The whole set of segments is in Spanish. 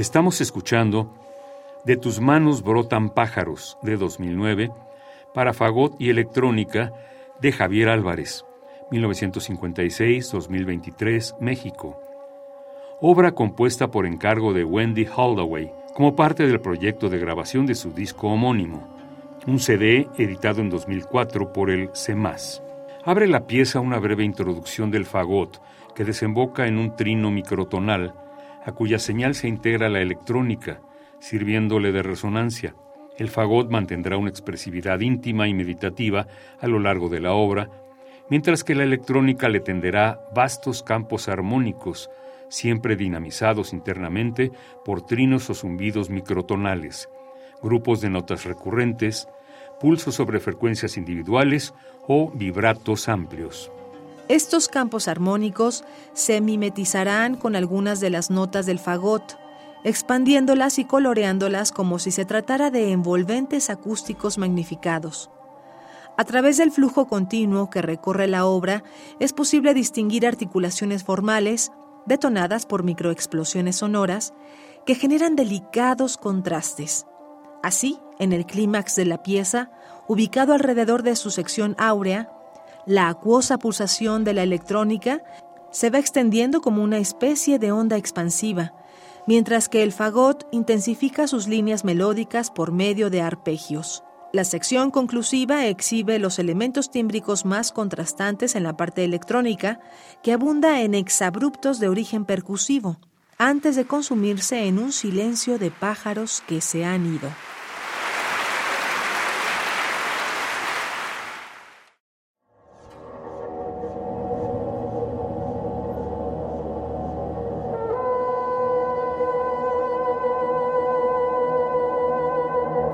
Estamos escuchando De tus manos brotan pájaros de 2009 para fagot y electrónica de Javier Álvarez, 1956-2023, México. Obra compuesta por encargo de Wendy Holdaway como parte del proyecto de grabación de su disco homónimo, un CD editado en 2004 por el CEMAS. Abre la pieza una breve introducción del fagot que desemboca en un trino microtonal a cuya señal se integra la electrónica, sirviéndole de resonancia. El fagot mantendrá una expresividad íntima y meditativa a lo largo de la obra, mientras que la electrónica le tenderá vastos campos armónicos, siempre dinamizados internamente por trinos o zumbidos microtonales, grupos de notas recurrentes, pulsos sobre frecuencias individuales o vibratos amplios. Estos campos armónicos se mimetizarán con algunas de las notas del fagot, expandiéndolas y coloreándolas como si se tratara de envolventes acústicos magnificados. A través del flujo continuo que recorre la obra es posible distinguir articulaciones formales, detonadas por microexplosiones sonoras, que generan delicados contrastes. Así, en el clímax de la pieza, ubicado alrededor de su sección áurea, la acuosa pulsación de la electrónica se va extendiendo como una especie de onda expansiva, mientras que el fagot intensifica sus líneas melódicas por medio de arpegios. La sección conclusiva exhibe los elementos tímbricos más contrastantes en la parte electrónica, que abunda en exabruptos de origen percusivo, antes de consumirse en un silencio de pájaros que se han ido.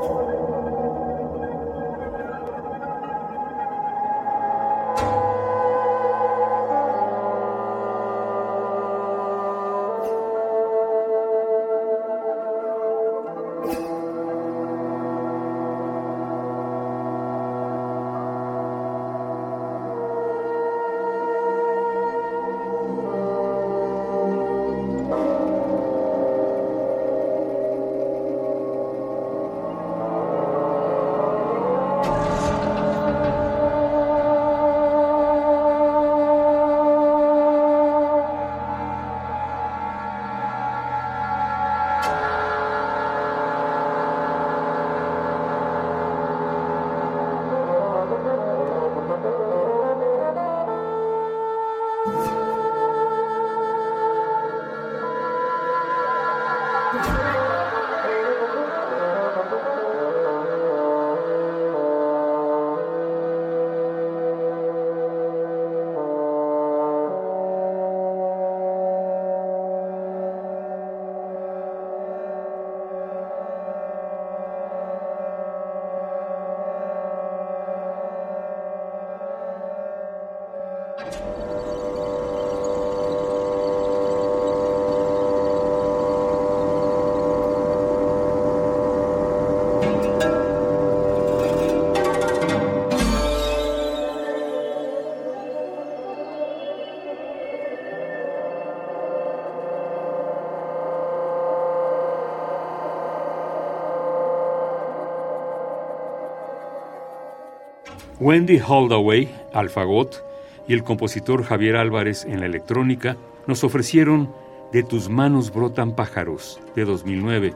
Oh. Wendy Holdaway, al fagot, y el compositor Javier Álvarez en la electrónica nos ofrecieron De tus manos brotan pájaros, de 2009,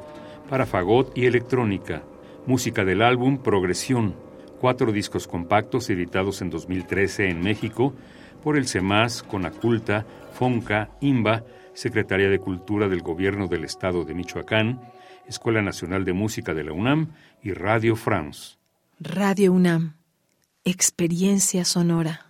para fagot y electrónica, música del álbum Progresión, cuatro discos compactos editados en 2013 en México por el CEMAS, Conaculta, FONCA, IMBA, Secretaría de Cultura del Gobierno del Estado de Michoacán, Escuela Nacional de Música de la UNAM y Radio France. Radio UNAM Experiencia sonora.